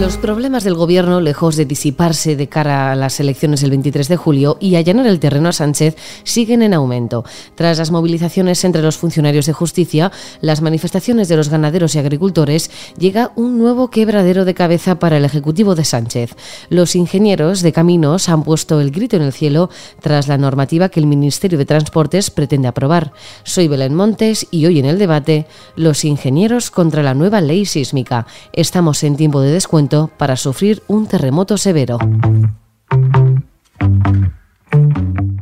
Los problemas del gobierno, lejos de disiparse de cara a las elecciones del 23 de julio y allanar el terreno a Sánchez, siguen en aumento. Tras las movilizaciones entre los funcionarios de justicia, las manifestaciones de los ganaderos y agricultores, llega un nuevo quebradero de cabeza para el Ejecutivo de Sánchez. Los ingenieros de caminos han puesto el grito en el cielo tras la normativa que el Ministerio de Transportes pretende aprobar. Soy Belén Montes y hoy en el debate, los ingenieros contra la nueva ley sísmica. Estamos en tiempo de descuento para sufrir un terremoto severo.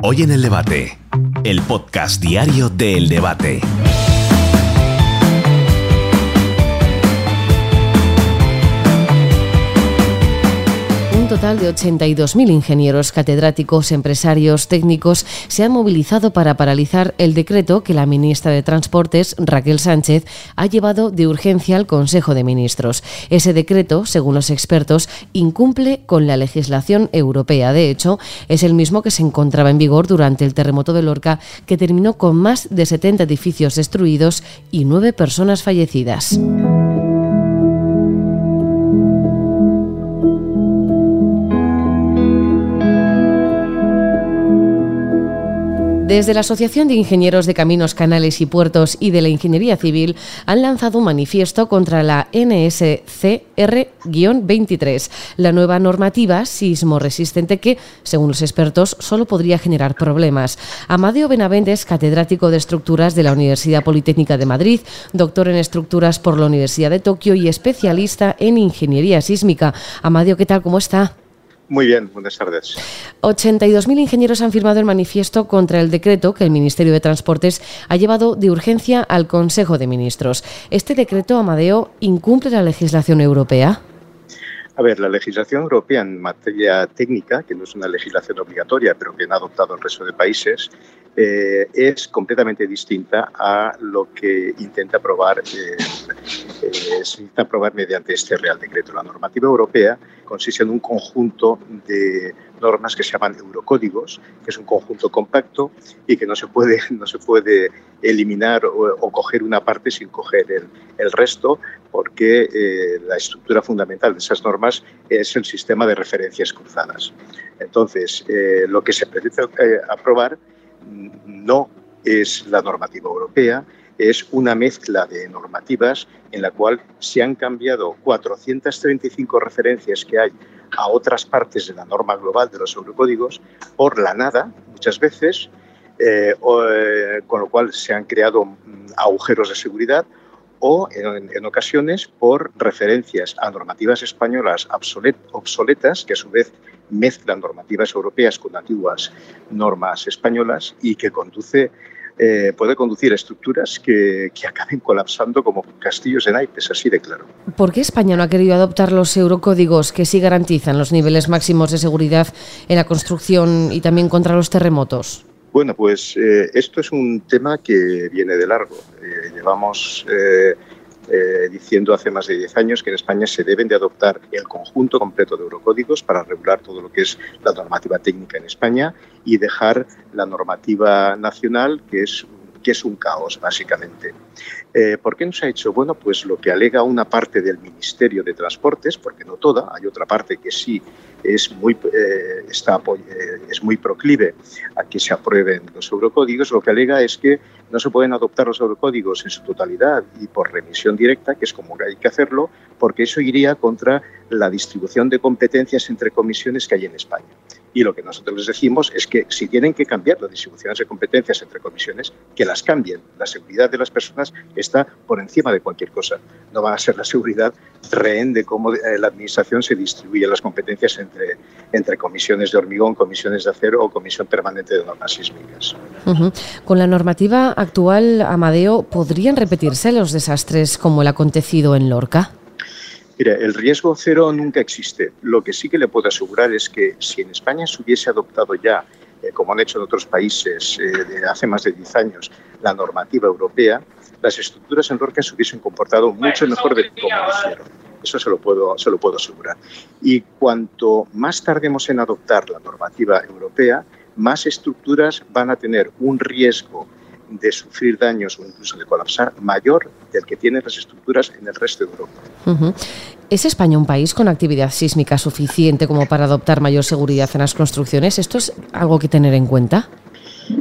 Hoy en el debate, el podcast diario del debate. Total de 82.000 ingenieros, catedráticos, empresarios, técnicos se han movilizado para paralizar el decreto que la ministra de Transportes, Raquel Sánchez, ha llevado de urgencia al Consejo de Ministros. Ese decreto, según los expertos, incumple con la legislación europea. De hecho, es el mismo que se encontraba en vigor durante el terremoto de Lorca, que terminó con más de 70 edificios destruidos y nueve personas fallecidas. Desde la Asociación de Ingenieros de Caminos, Canales y Puertos y de la Ingeniería Civil han lanzado un manifiesto contra la NSCR-23, la nueva normativa sismo resistente que, según los expertos, solo podría generar problemas. Amadeo Benavendes, catedrático de estructuras de la Universidad Politécnica de Madrid, doctor en estructuras por la Universidad de Tokio y especialista en ingeniería sísmica. Amadeo, ¿qué tal? ¿Cómo está? Muy bien, buenas tardes. 82.000 ingenieros han firmado el manifiesto contra el decreto que el Ministerio de Transportes ha llevado de urgencia al Consejo de Ministros. ¿Este decreto, Amadeo, incumple la legislación europea? A ver, la legislación europea en materia técnica, que no es una legislación obligatoria, pero que han adoptado el resto de países, eh, es completamente distinta a lo que intenta aprobar, eh, eh, se intenta aprobar mediante este Real Decreto. La normativa europea consiste en un conjunto de normas que se llaman eurocódigos, que es un conjunto compacto y que no se puede, no se puede eliminar o, coger una parte sin coger el, el resto, porque la estructura fundamental de esas normas es el sistema de referencias cruzadas. Entonces, lo que se pretende aprobar no es la normativa europea, es una mezcla de normativas en la cual se han cambiado 435 referencias que hay a otras partes de la norma global de los eurocódigos por la nada, muchas veces, eh, eh, con lo cual se han creado mm, agujeros de seguridad o en, ocasiones por referencias a normativas españolas obsoletas que a su vez mezclan normativas europeas con antiguas normas españolas y que conduce eh, puede conducir a estructuras que, que, acaben colapsando como castillos de naipes, así de claro. ¿Por qué España no ha querido adoptar los eurocódigos que sí garantizan los niveles máximos de seguridad en la construcción y también contra los terremotos? Bueno, pues eh, esto es un tema que viene de largo. Eh, llevamos eh, diciendo hace más de 10 años que en España se deben de adoptar el conjunto completo de eurocódigos para regular todo lo que es la normativa técnica en España y dejar la normativa nacional, que es que es un caos, básicamente. Eh, ¿Por qué no se ha hecho? Bueno, pues lo que alega una parte del Ministerio de Transportes, porque no toda, hay otra parte que sí es muy, eh, está, eh, es muy proclive a que se aprueben los eurocódigos, lo que alega es que no se pueden adoptar los eurocódigos en su totalidad y por remisión directa, que es como hay que hacerlo, porque eso iría contra la distribución de competencias entre comisiones que hay en España. Y lo que nosotros les decimos es que si tienen que cambiar las distribuciones de competencias entre comisiones, que las cambien. La seguridad de las personas está por encima de cualquier cosa. No va a ser la seguridad rehén de cómo eh, la Administración se distribuye las competencias entre, entre comisiones de hormigón, comisiones de acero o comisión permanente de normas sísmicas. Con la normativa actual, Amadeo, ¿podrían repetirse los desastres como el acontecido en Lorca? Mira, el riesgo cero nunca existe. Lo que sí que le puedo asegurar es que si en España se hubiese adoptado ya, eh, como han hecho en otros países eh, de hace más de 10 años, la normativa europea, las estructuras en Lorca se hubiesen comportado mucho mejor de cómo lo hicieron. Eso se lo, puedo, se lo puedo asegurar. Y cuanto más tardemos en adoptar la normativa europea, más estructuras van a tener un riesgo de sufrir daños o incluso de colapsar mayor del que tienen las estructuras en el resto de Europa. ¿Es España un país con actividad sísmica suficiente como para adoptar mayor seguridad en las construcciones? ¿Esto es algo que tener en cuenta?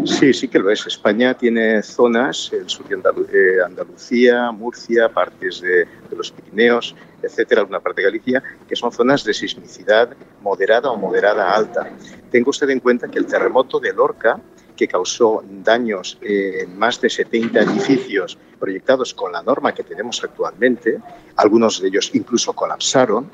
Sí, sí que lo es. España tiene zonas, el sur de eh, Andalucía, Murcia, partes de, los Pirineos, etcétera, una parte de Galicia, que son zonas de sismicidad moderada o moderada alta. Tenga usted en cuenta que el terremoto de Lorca, que causó daños en más de 70 edificios proyectados con la norma que tenemos actualmente, algunos de ellos incluso colapsaron,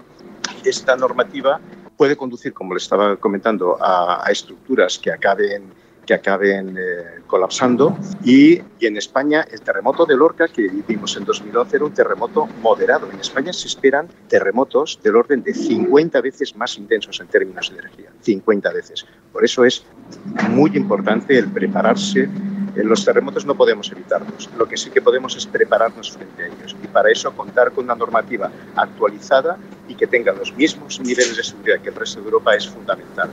esta normativa puede conducir, como le estaba comentando, a, estructuras que acaben que acaben eh, colapsando. Y, y, en España, el terremoto de Lorca que vivimos en 2011 era un terremoto moderado. En España se esperan terremotos del orden de 50 veces más intensos en términos de energía. 50 veces. Por eso es muy importante el prepararse los terremotos no podemos evitarlos, lo que sí que podemos es prepararnos frente a ellos y para eso contar con una normativa actualizada y que tenga los mismos niveles de seguridad que el resto de Europa es fundamental.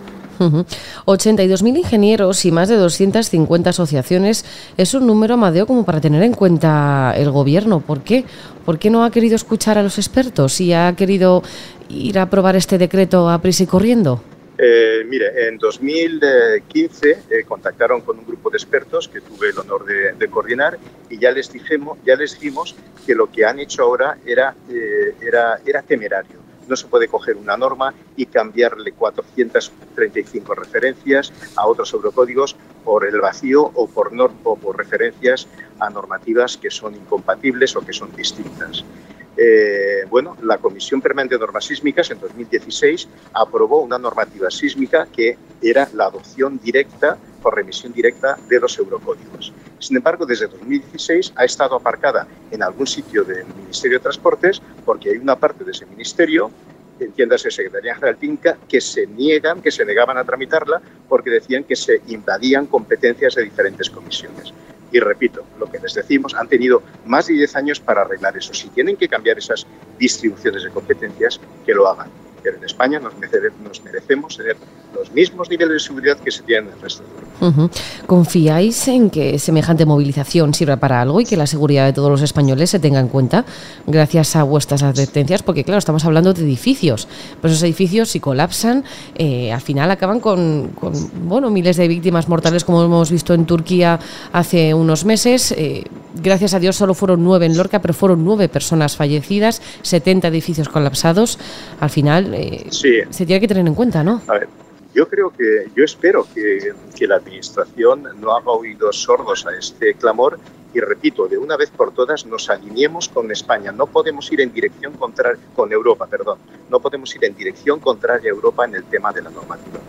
82.000 ingenieros y más de 250 asociaciones es un número, Amadeo, como para tener en cuenta el gobierno. ¿Por qué? ¿Por qué no ha querido escuchar a los expertos y ha querido ir a aprobar este decreto a prisa y corriendo? Eh, mire, en 2015 eh, contactaron con un grupo de expertos que tuve el honor de, coordinar y ya les, dijimos, ya les dijimos que lo que han hecho ahora era, eh, era, era temerario. No se puede coger una norma y cambiarle 435 referencias a otros eurocódigos por el vacío o por, o por referencias a normativas que son incompatibles o que son distintas. Eh, bueno, la Comisión Permanente de Normas Sísmicas en 2016 aprobó una normativa sísmica que era la adopción directa por remisión directa de los eurocódigos. Sin embargo, desde 2016 ha estado aparcada en algún sitio del Ministerio de Transportes porque hay una parte de ese ministerio entiéndase Secretaría General Tinca, que se niegan, que se negaban a tramitarla porque decían que se invadían competencias de diferentes comisiones. Y repito, lo que les decimos, han tenido más de 10 años para arreglar eso. Si tienen que cambiar esas distribuciones de competencias, que lo hagan. Pero en España nos, merecemos tener los mismos niveles de seguridad que se tienen en el resto de Europa. ¿Confiáis en que semejante movilización sirva para algo y que la seguridad de todos los españoles se tenga en cuenta gracias a vuestras advertencias? Porque claro, estamos hablando de edificios, pues esos edificios si colapsan, eh, al final acaban con, bueno, miles de víctimas mortales como hemos visto en Turquía hace unos meses. Eh, gracias a Dios solo fueron nueve en Lorca, pero fueron nueve personas fallecidas, 70 edificios colapsados. Al final eh, se tiene que tener en cuenta, ¿no? A ver, yo creo que, yo espero que, que la Administración no haga oídos sordos a este clamor y repito, de una vez por todas nos alineemos con España. No podemos ir en dirección contraria, con Europa, perdón. No podemos ir en dirección contraria a Europa en el tema de la normativa.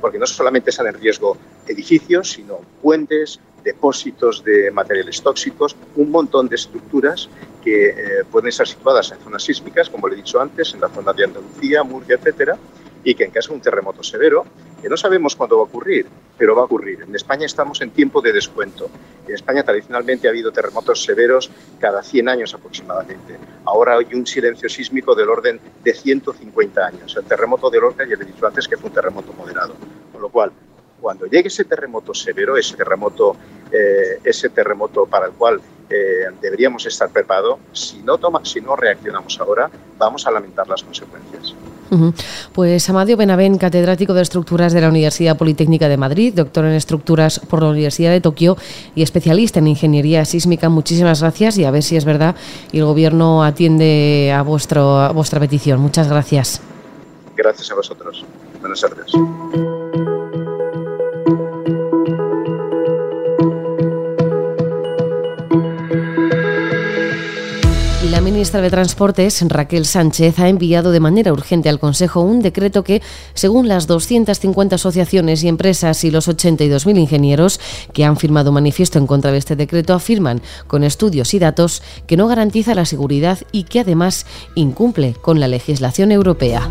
Porque no solamente están en riesgo edificios, sino puentes, depósitos de materiales tóxicos, un montón de estructuras que eh, pueden estar situadas en zonas sísmicas, como le he dicho antes, en la zona de Andalucía, Murcia, etcétera, y que en caso de un terremoto severo, que no sabemos cuándo va a ocurrir, pero va a ocurrir. En España estamos en tiempo de descuento. En España tradicionalmente ha habido terremotos severos cada 100 años aproximadamente. Ahora hay un silencio sísmico del orden de 150 años. El terremoto de Lorca, ya le he dicho antes que fue un terremoto moderado. Con lo cual, cuando llegue ese terremoto severo, ese terremoto, eh, ese terremoto para el cual eh, deberíamos estar preparados, si no, si no reaccionamos ahora, vamos a lamentar las consecuencias. Pues Amadio Benavén, catedrático de Estructuras de la Universidad Politécnica de Madrid, doctor en Estructuras por la Universidad de Tokio y especialista en Ingeniería Sísmica, muchísimas gracias y a ver si es verdad y el Gobierno atiende a, vuestro, a vuestra petición. Muchas gracias. Gracias a vosotros. Buenas tardes. Ministra de Transportes, Raquel Sánchez, ha enviado de manera urgente al Consejo un decreto que, según las 250 asociaciones y empresas y los 82.000 ingenieros que han firmado manifiesto en contra de este decreto, afirman con estudios y datos que no garantiza la seguridad y que además incumple con la legislación europea.